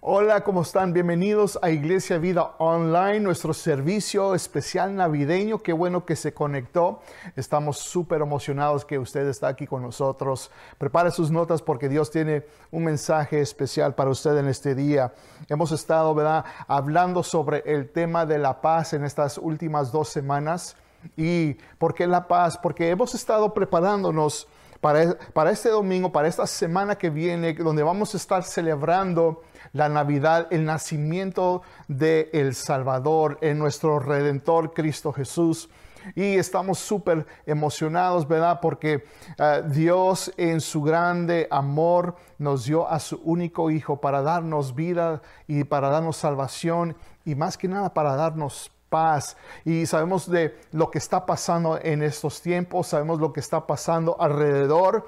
Hola, ¿cómo están? Bienvenidos a Iglesia Vida Online, nuestro servicio especial navideño. Qué bueno que se conectó. Estamos súper emocionados que usted está aquí con nosotros. Prepare sus notas porque Dios tiene un mensaje especial para usted en este día. Hemos estado, ¿verdad?, hablando sobre el tema de la paz en estas últimas dos semanas. ¿Y por qué la paz? Porque hemos estado preparándonos para, para este domingo, para esta semana que viene, donde vamos a estar celebrando la Navidad, el nacimiento de el Salvador, en nuestro Redentor Cristo Jesús. Y estamos súper emocionados, ¿verdad? Porque uh, Dios en su grande amor nos dio a su único Hijo para darnos vida y para darnos salvación y más que nada para darnos paz. Y sabemos de lo que está pasando en estos tiempos, sabemos lo que está pasando alrededor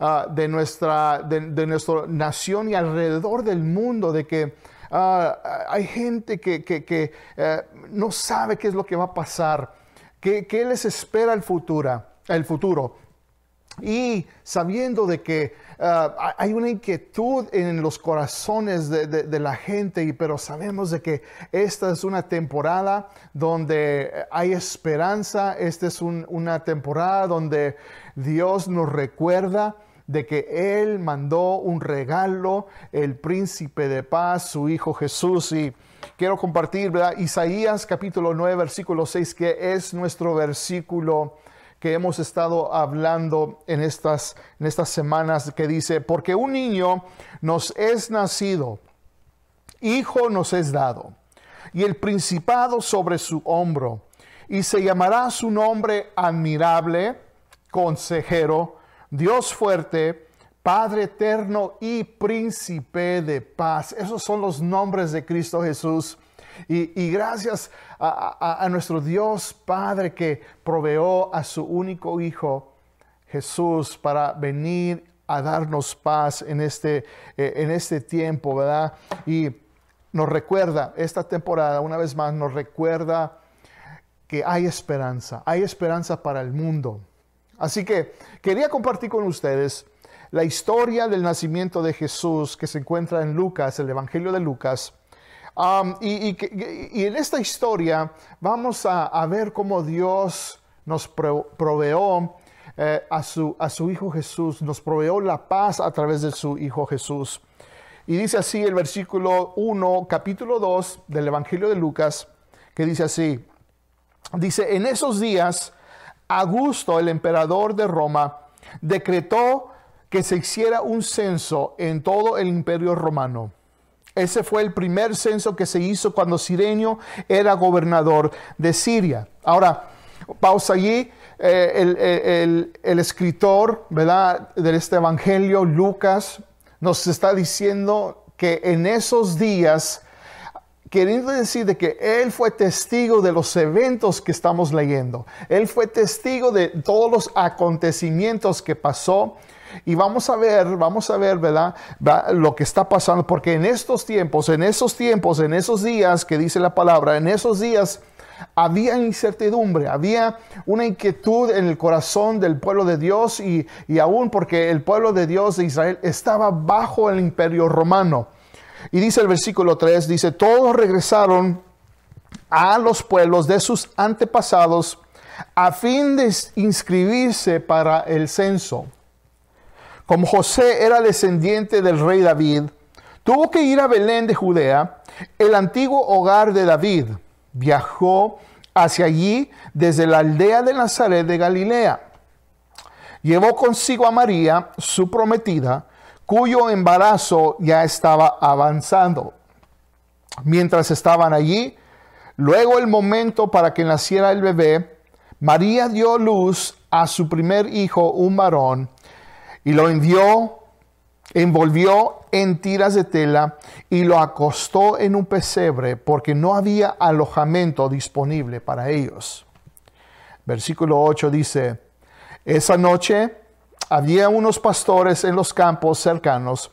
uh, de, nuestra, de, nuestra nación y alrededor del mundo, de que uh, hay gente que, que, que uh, no sabe qué es lo que va a pasar, qué, qué les espera el futuro. El futuro. Y sabiendo de que uh, hay una inquietud en los corazones de, la gente, pero sabemos de que esta es una temporada donde hay esperanza, esta es un, una temporada donde Dios nos recuerda de que Él mandó un regalo, el príncipe de paz, su Hijo Jesús. Y quiero compartir, ¿verdad? Isaías capítulo 9, versículo 6, que es nuestro versículo que hemos estado hablando en estas, en estas semanas, que dice, porque un niño nos es nacido, hijo nos es dado, y el principado sobre su hombro, y se llamará su nombre admirable, consejero, Dios fuerte, Padre eterno y príncipe de paz. Esos son los nombres de Cristo Jesús. Y, gracias a, a, a, nuestro Dios Padre que proveó a su único Hijo Jesús para venir a darnos paz en este, eh, en este tiempo, ¿verdad? Y nos recuerda, esta temporada, una vez más, nos recuerda que hay esperanza, hay esperanza para el mundo. Así que quería compartir con ustedes la historia del nacimiento de Jesús que se encuentra en Lucas, el Evangelio de Lucas. Y, en esta historia vamos a, ver cómo Dios nos pro, proveó eh, a, su, a su Hijo Jesús, nos proveó la paz a través de su Hijo Jesús. Y dice así el versículo 1, capítulo 2 del Evangelio de Lucas, que dice así, dice, en esos días Augusto, el emperador de Roma, decretó que se hiciera un censo en todo el imperio romano. Ese fue el primer censo que se hizo cuando Sirenio era gobernador de Siria. Ahora, pausa allí. Eh, el, el, escritor ¿verdad? de este evangelio, Lucas, nos está diciendo que en esos días queriendo decir de que Él fue testigo de los eventos que estamos leyendo. Él fue testigo de todos los acontecimientos que pasó. Y vamos a ver, vamos a ver, ¿verdad? Lo que está pasando, porque en estos tiempos, en esos tiempos, en esos días que dice la palabra, en esos días había incertidumbre, había una inquietud en el corazón del pueblo de Dios y, y aún porque el pueblo de Dios de Israel estaba bajo el imperio romano. Y dice el versículo 3, dice, todos regresaron a los pueblos de sus antepasados a fin de inscribirse para el censo. Como José era descendiente del rey David, tuvo que ir a Belén de Judea, el antiguo hogar de David. Viajó hacia allí desde la aldea de Nazaret de Galilea. Llevó consigo a María, su prometida, cuyo embarazo ya estaba avanzando. Mientras estaban allí, luego el momento para que naciera el bebé, María dio luz a su primer hijo, un varón, y lo envió, envolvió en tiras de tela y lo acostó en un pesebre porque no había alojamiento disponible para ellos. Versículo 8 dice, esa noche había unos pastores en los campos cercanos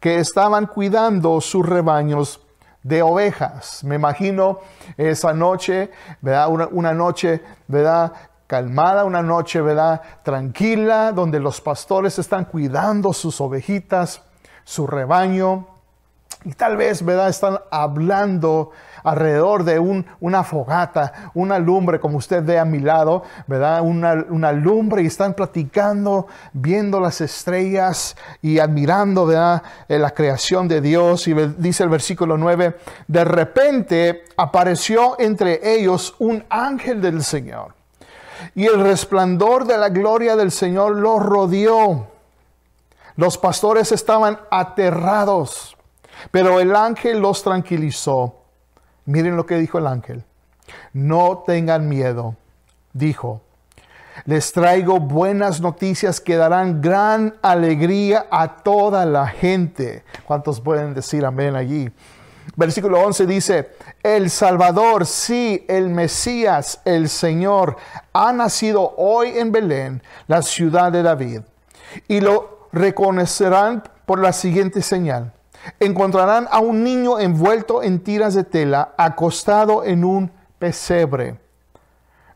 que estaban cuidando sus rebaños de ovejas. Me imagino esa noche, ¿verdad? Una, noche, ¿verdad? Calmada, una noche, ¿verdad? Tranquila, donde los pastores están cuidando sus ovejitas, su rebaño. Y tal vez, ¿verdad? Están hablando alrededor de un, una fogata, una lumbre, como usted ve a mi lado, ¿verdad? Una, una, lumbre y están platicando, viendo las estrellas y admirando, ¿verdad? Eh, la creación de Dios. Y dice el versículo 9, de repente apareció entre ellos un ángel del Señor. Y el resplandor de la gloria del Señor los rodeó. Los pastores estaban aterrados, pero el ángel los tranquilizó Miren lo que dijo el ángel. No tengan miedo, dijo. Les traigo buenas noticias que darán gran alegría a toda la gente. ¿Cuántos pueden decir amén allí? Versículo 11 dice, el Salvador, sí, el Mesías, el Señor, ha nacido hoy en Belén, la ciudad de David. Y lo reconocerán por la siguiente señal encontrarán a un niño envuelto en tiras de tela, acostado en un pesebre.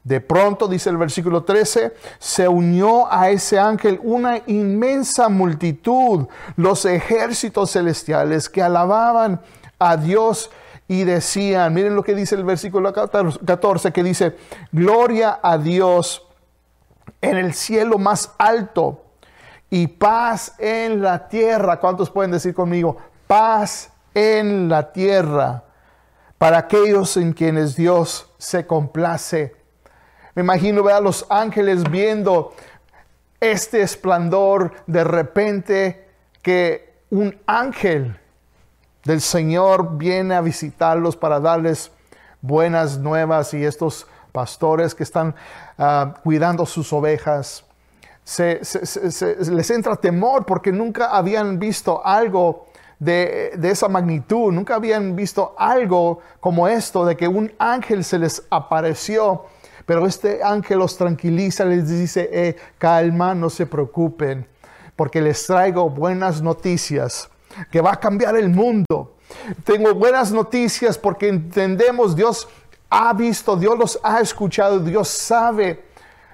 De pronto, dice el versículo 13, se unió a ese ángel una inmensa multitud, los ejércitos celestiales que alababan a Dios y decían, miren lo que dice el versículo 14, que dice, gloria a Dios en el cielo más alto y paz en la tierra. ¿Cuántos pueden decir conmigo? Paz en la tierra para aquellos en quienes Dios se complace. Me imagino ver a los ángeles viendo este esplendor de repente que un ángel del Señor viene a visitarlos para darles buenas nuevas y estos pastores que están ah, cuidando sus ovejas. les entra temor porque nunca habían visto algo de, esa magnitud, nunca habían visto algo como esto, de que un ángel se les apareció, pero este ángel los tranquiliza, les dice, eh, calma, no se preocupen, porque les traigo buenas noticias, que va a cambiar el mundo. Tengo buenas noticias porque entendemos, Dios ha visto, Dios los ha escuchado, Dios sabe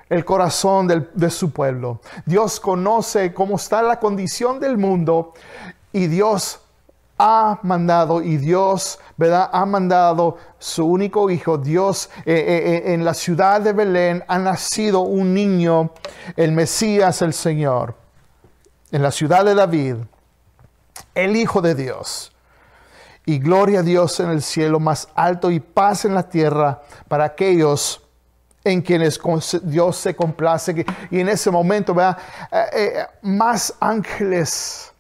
el corazón de su pueblo. Dios conoce cómo está la condición del mundo y Dios ha mandado y Dios, ¿verdad? Ha mandado su único hijo. Dios eh, eh, eh, en la ciudad de Belén ha nacido un niño, el Mesías, el Señor. En la ciudad de David, el Hijo de Dios. Y gloria a Dios en el cielo más alto y paz en la tierra para aquellos en quienes Dios se complace. Y en ese momento, ¿verdad? más ángeles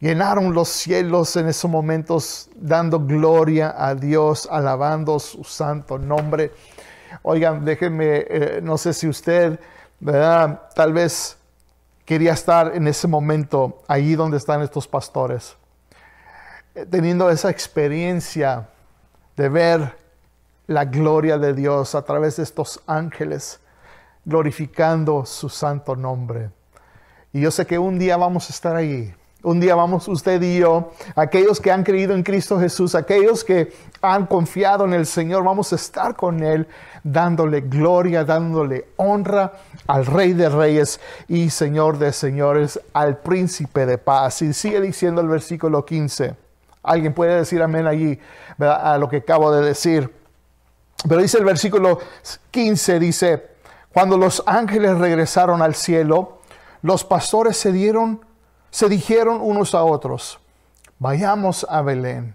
Llenaron los cielos en esos momentos dando gloria a Dios, alabando su santo nombre. Oigan, déjenme, eh, no sé si usted. Tal vez quería estar en ese momento allí donde están estos pastores, eh, teniendo esa experiencia de ver la gloria de Dios a través de estos ángeles, glorificando su santo nombre. Y yo sé que un día vamos a estar allí un día vamos usted y yo, aquellos que han creído en Cristo Jesús, aquellos que han confiado en el Señor, vamos a estar con Él dándole gloria, dándole honra al Rey de Reyes y Señor de Señores, al Príncipe de Paz. Y sigue diciendo el versículo 15. Alguien puede decir amén allí a lo que acabo de decir. Pero dice el versículo 15, dice, cuando los ángeles regresaron al cielo, los pastores se dieron se dijeron unos a otros, vayamos a Belén,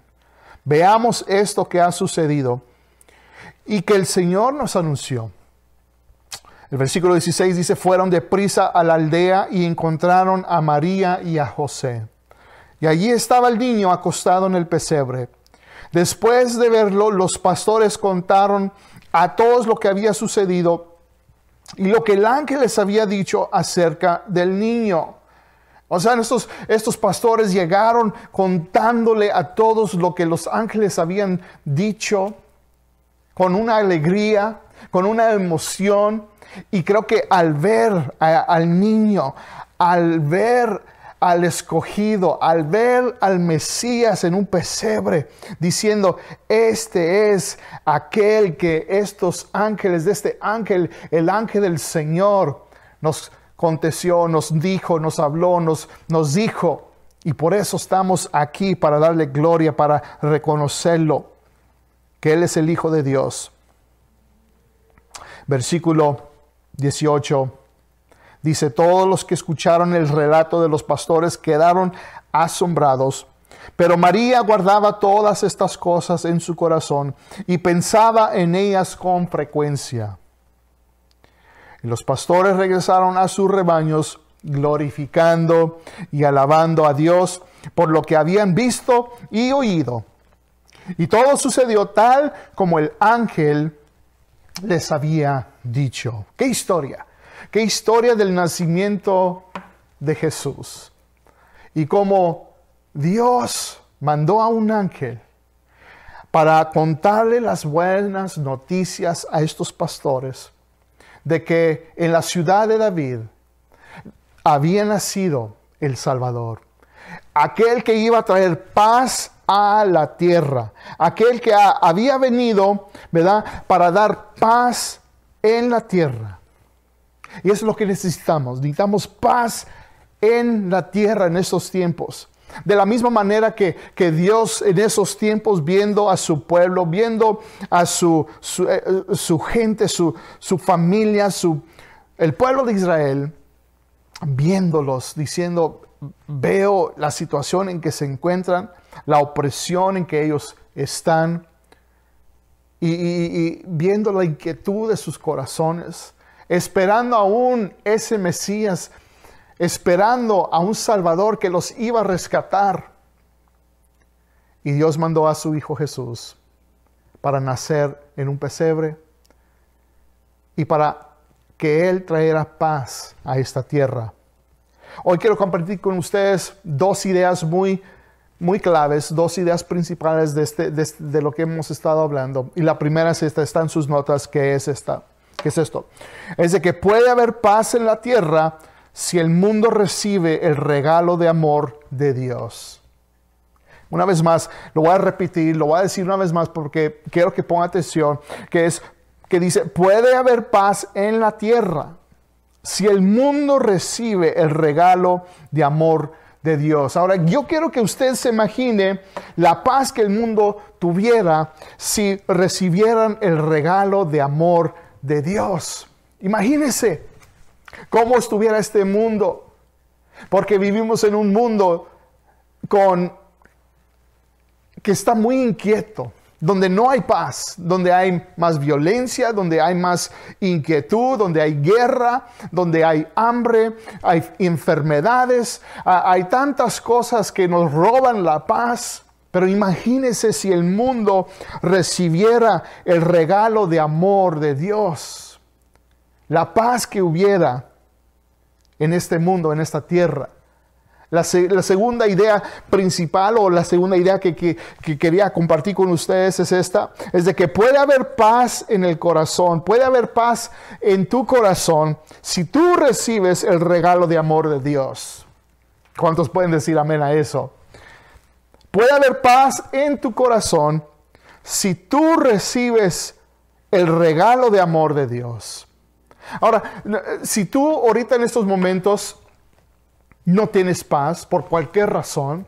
veamos esto que ha sucedido y que el Señor nos anunció. El versículo 16 dice, fueron deprisa a la aldea y encontraron a María y a José. Y allí estaba el niño acostado en el pesebre. Después de verlo, los pastores contaron a todos lo que había sucedido y lo que el ángel les había dicho acerca del niño. O sea, estos, estos pastores llegaron contándole a todos lo que los ángeles habían dicho con una alegría, con una emoción. Y creo que al ver al niño, al ver al escogido, al ver al Mesías en un pesebre, diciendo, este es aquel que estos ángeles, de este ángel, el ángel del Señor, nos nos dijo, nos habló, nos, nos dijo. Y por eso estamos aquí, para darle gloria, para reconocerlo, que Él es el Hijo de Dios. Versículo 18 dice, todos los que escucharon el relato de los pastores quedaron asombrados. Pero María guardaba todas estas cosas en su corazón y pensaba en ellas con frecuencia. Y los pastores regresaron a sus rebaños glorificando y alabando a Dios por lo que habían visto y oído. Y todo sucedió tal como el ángel les había dicho. ¿Qué historia? ¿Qué historia del nacimiento de Jesús? Y cómo Dios mandó a un ángel para contarle las buenas noticias a estos pastores de que en la ciudad de David había nacido el Salvador, aquel que iba a traer paz a la tierra, aquel que había venido, ¿verdad?, para dar paz en la tierra. Y es lo que necesitamos, necesitamos paz en la tierra en estos tiempos. De la misma manera que, que, Dios en esos tiempos, viendo a su pueblo, viendo a su, su, eh, gente, su, su familia, el pueblo de Israel, viéndolos, diciendo, veo la situación en que se encuentran, la opresión en que ellos están, y, viendo la inquietud de sus corazones, esperando aún ese Mesías, esperando a un Salvador que los iba a rescatar. Y Dios mandó a su Hijo Jesús para nacer en un pesebre y para que Él traerá paz a esta tierra. Hoy quiero compartir con ustedes dos ideas muy, muy claves, dos ideas principales de, este, de, de, lo que hemos estado hablando. Y la primera es esta, está sus notas, que es esta. ¿Qué es esto? Es de que puede haber paz en la tierra si el mundo recibe el regalo de amor de Dios. Una vez más, lo voy a repetir, lo voy a decir una vez más porque quiero que ponga atención, que es que dice, puede haber paz en la tierra si el mundo recibe el regalo de amor de Dios. Ahora, yo quiero que usted se imagine la paz que el mundo tuviera si recibieran el regalo de amor de Dios. Imagínese cómo estuviera este mundo, porque vivimos en un mundo con que está muy inquieto, donde no hay paz, donde hay más violencia, donde hay más inquietud, donde hay guerra, donde hay hambre, hay enfermedades, hay tantas cosas que nos roban la paz. Pero imagínese si el mundo recibiera el regalo de amor de Dios, la paz que hubiera en este mundo, en esta tierra. La, segunda idea principal o la segunda idea que, que, quería compartir con ustedes es esta, es de que puede haber paz en el corazón, puede haber paz en tu corazón si tú recibes el regalo de amor de Dios. ¿Cuántos pueden decir amén a eso? Puede haber paz en tu corazón si tú recibes el regalo de amor de Dios. Ahora, si tú ahorita en estos momentos no tienes paz por cualquier razón,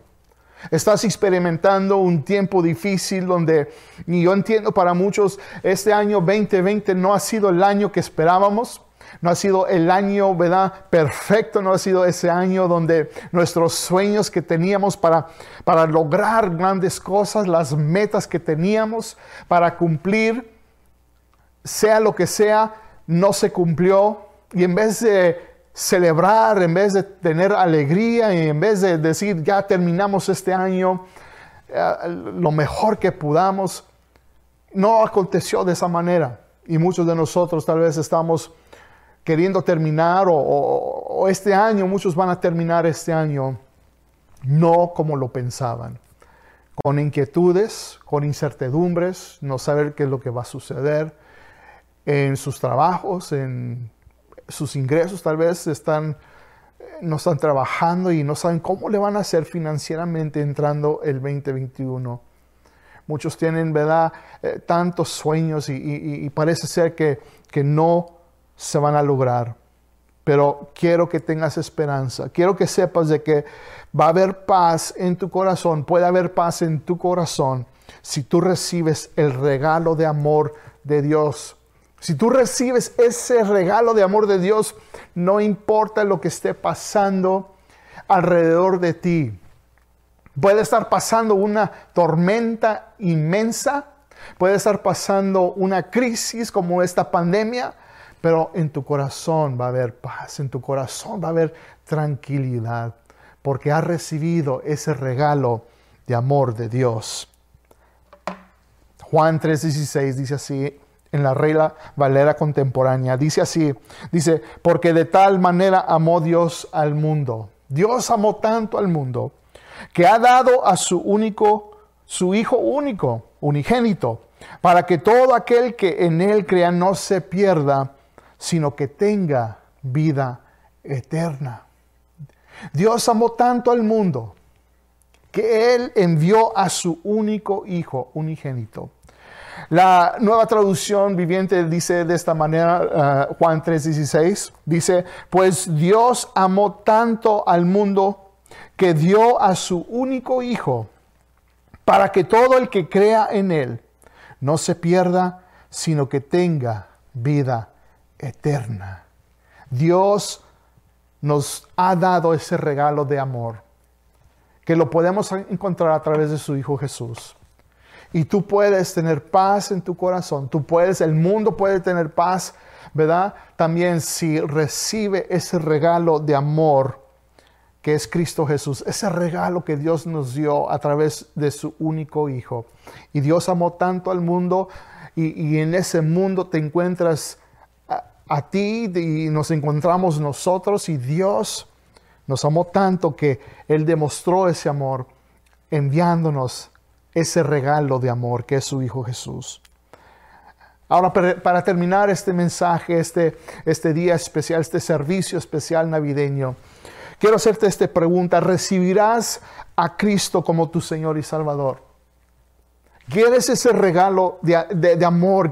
estás experimentando un tiempo difícil donde, y yo entiendo para muchos, este año 2020 no ha sido el año que esperábamos. No ha sido el año, ¿verdad? Perfecto, no ha sido ese año donde nuestros sueños que teníamos para, para lograr grandes cosas, las metas que teníamos para cumplir, sea lo que sea, no se cumplió. Y en vez de celebrar, en vez de tener alegría y en vez de decir ya terminamos este año eh, lo mejor que podamos, no aconteció de esa manera. Y muchos de nosotros tal vez estamos queriendo terminar o, o este año, muchos van a terminar este año no como lo pensaban, con inquietudes, con incertidumbres, no saber qué es lo que va a suceder en sus trabajos, en sus ingresos tal vez están, no están trabajando y no saben cómo le van a hacer financieramente entrando el 2021. Muchos tienen, ¿verdad?, eh, tantos sueños y, parece ser que, que no se van a lograr. pero quiero que tengas esperanza. Quiero que sepas de que va a haber paz en tu corazón, puede haber paz en tu corazón si tú recibes el regalo de amor de Dios. Si tú recibes ese regalo de amor de Dios, no importa lo que esté pasando alrededor de ti. Puede estar pasando una tormenta inmensa, puede estar pasando una crisis como esta pandemia, pero en tu corazón va a haber paz, en tu corazón va a haber tranquilidad, porque has recibido ese regalo de amor de Dios. Juan 3:16 dice así en la regla Valera contemporánea, dice así, dice, porque de tal manera amó Dios al mundo. Dios amó tanto al mundo que ha dado a su único, su Hijo único, unigénito, para que todo aquel que en Él crea no se pierda, sino que tenga vida eterna. Dios amó tanto al mundo que Él envió a su único Hijo unigénito. La nueva traducción viviente dice de esta manera, uh, Juan 3:16, dice, pues Dios amó tanto al mundo que dio a su único Hijo para que todo el que crea en Él no se pierda, sino que tenga vida eterna. Dios nos ha dado ese regalo de amor, que lo podemos encontrar a través de su Hijo Jesús. Y tú puedes tener paz en tu corazón, tú puedes, el mundo puede tener paz, ¿verdad? También si recibe ese regalo de amor que es Cristo Jesús, ese regalo que Dios nos dio a través de su único Hijo. Y Dios amó tanto al mundo y, y en ese mundo te encuentras a ti y nos encontramos nosotros y Dios nos amó tanto que Él demostró ese amor enviándonos ese regalo de amor que es su Hijo Jesús. Ahora, para terminar este mensaje, este, este día especial, este servicio especial navideño, quiero hacerte esta pregunta. ¿Recibirás a Cristo como tu Señor y Salvador? ¿Quieres ese regalo de, amor?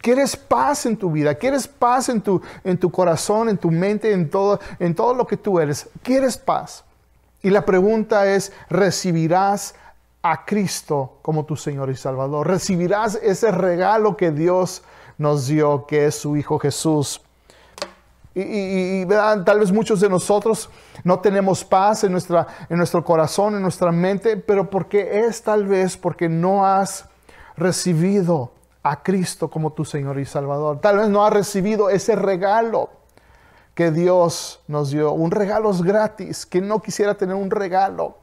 ¿Quieres, paz en tu vida? ¿Quieres paz en tu, en tu corazón, en tu mente, en todo, en todo lo que tú eres? ¿Quieres paz? Y la pregunta es, ¿recibirás a Cristo como tu Señor y Salvador? ¿Recibirás ese regalo que Dios nos dio, que es su Hijo Jesús? Y, tal vez muchos de nosotros no tenemos paz en, nuestra, en nuestro corazón, en nuestra mente, pero porque es tal vez porque no has recibido a Cristo como tu Señor y Salvador. Tal vez no has recibido ese regalo que Dios nos dio, un regalo gratis, que no quisiera tener un regalo.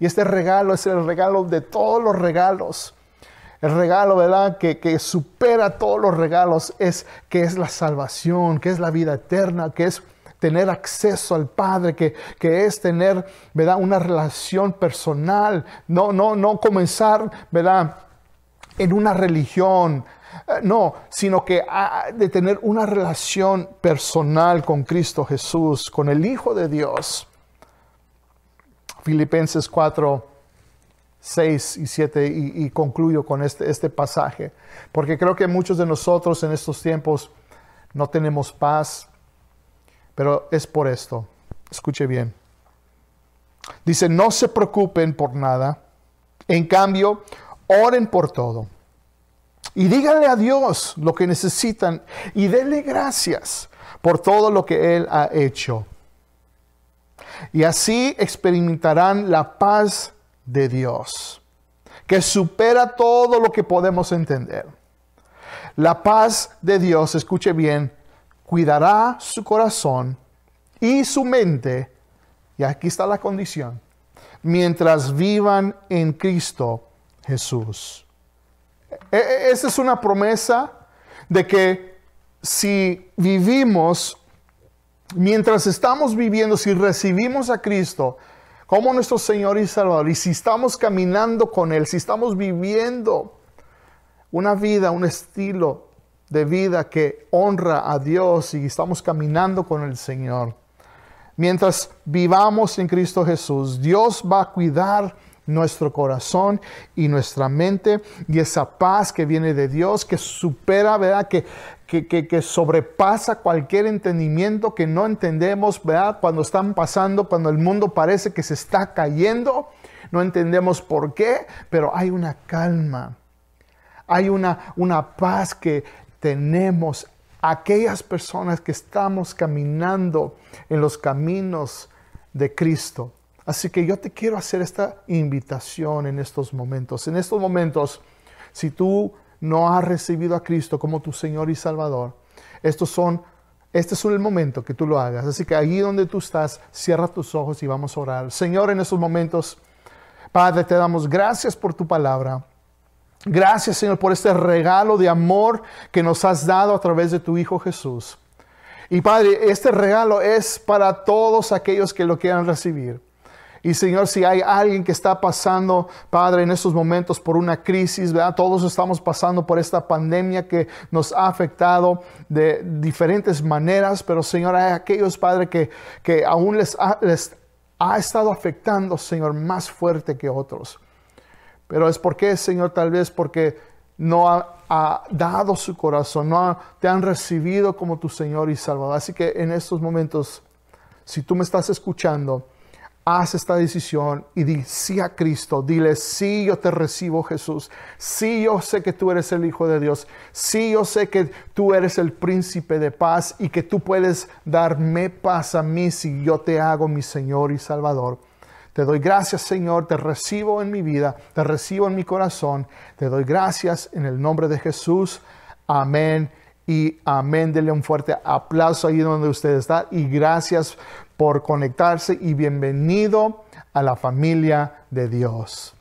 Y este regalo es el regalo de todos los regalos el regalo, ¿verdad? Que, supera todos los regalos es que es la salvación, que es la vida eterna, que es tener acceso al Padre, que, que, es tener, ¿verdad? Una relación personal, no, no, no comenzar, ¿verdad? En una religión, eh, no, sino que ah, de tener una relación personal con Cristo Jesús, con el Hijo de Dios. Filipenses 4, 6 y 7 y, concluyo con este, este pasaje, porque creo que muchos de nosotros en estos tiempos no tenemos paz, pero es por esto. Escuche bien. Dice, no se preocupen por nada, en cambio, oren por todo. Y díganle a Dios lo que necesitan y denle gracias por todo lo que Él ha hecho. Y así experimentarán la paz de Dios, que supera todo lo que podemos entender. La paz de Dios, escuche bien, cuidará su corazón y su mente, y aquí está la condición, mientras vivan en Cristo Jesús. E, e, esa es una promesa de que si vivimos, mientras estamos viviendo, si recibimos a Cristo, como nuestro Señor y Salvador. Y si estamos caminando con Él, si estamos viviendo una vida, un estilo de vida que honra a Dios y estamos caminando con el Señor, mientras vivamos en Cristo Jesús, Dios va a cuidar nuestro corazón y nuestra mente y esa paz que viene de Dios, que supera, ¿verdad? Que, que, que, sobrepasa cualquier entendimiento que no entendemos, ¿verdad? Cuando están pasando, cuando el mundo parece que se está cayendo, no entendemos por qué, pero hay una calma, hay una, una paz que tenemos aquellas personas que estamos caminando en los caminos de Cristo. Así que yo te quiero hacer esta invitación en estos momentos. En estos momentos, si tú no has recibido a Cristo como tu Señor y Salvador, estos son, este es el momento que tú lo hagas. Así que allí donde tú estás, cierra tus ojos y vamos a orar. Señor, en estos momentos, Padre, te damos gracias por tu palabra. Gracias, Señor, por este regalo de amor que nos has dado a través de tu Hijo Jesús. Y Padre, este regalo es para todos aquellos que lo quieran recibir. Y Señor, si hay alguien que está pasando, Padre, en estos momentos por una crisis, ¿verdad? Todos estamos pasando por esta pandemia que nos ha afectado de diferentes maneras, pero Señor, hay aquellos, Padre, que, que aún les ha, les ha estado afectando, Señor, más fuerte que otros. Pero es porque, Señor, tal vez porque no ha, ha dado su corazón, no te han recibido como tu Señor y Salvador. Así que en estos momentos, si tú me estás escuchando, haz esta decisión y di sí a Cristo. Dile, sí, yo te recibo Jesús. Sí, yo sé que tú eres el Hijo de Dios. Sí, yo sé que tú eres el príncipe de paz y que tú puedes darme paz a mí si yo te hago mi Señor y Salvador. Te doy gracias, Señor, te recibo en mi vida, te recibo en mi corazón. Te doy gracias en el nombre de Jesús. Amén y amén. Dele un fuerte aplauso ahí donde usted está y gracias por conectarse y bienvenido a la familia de Dios.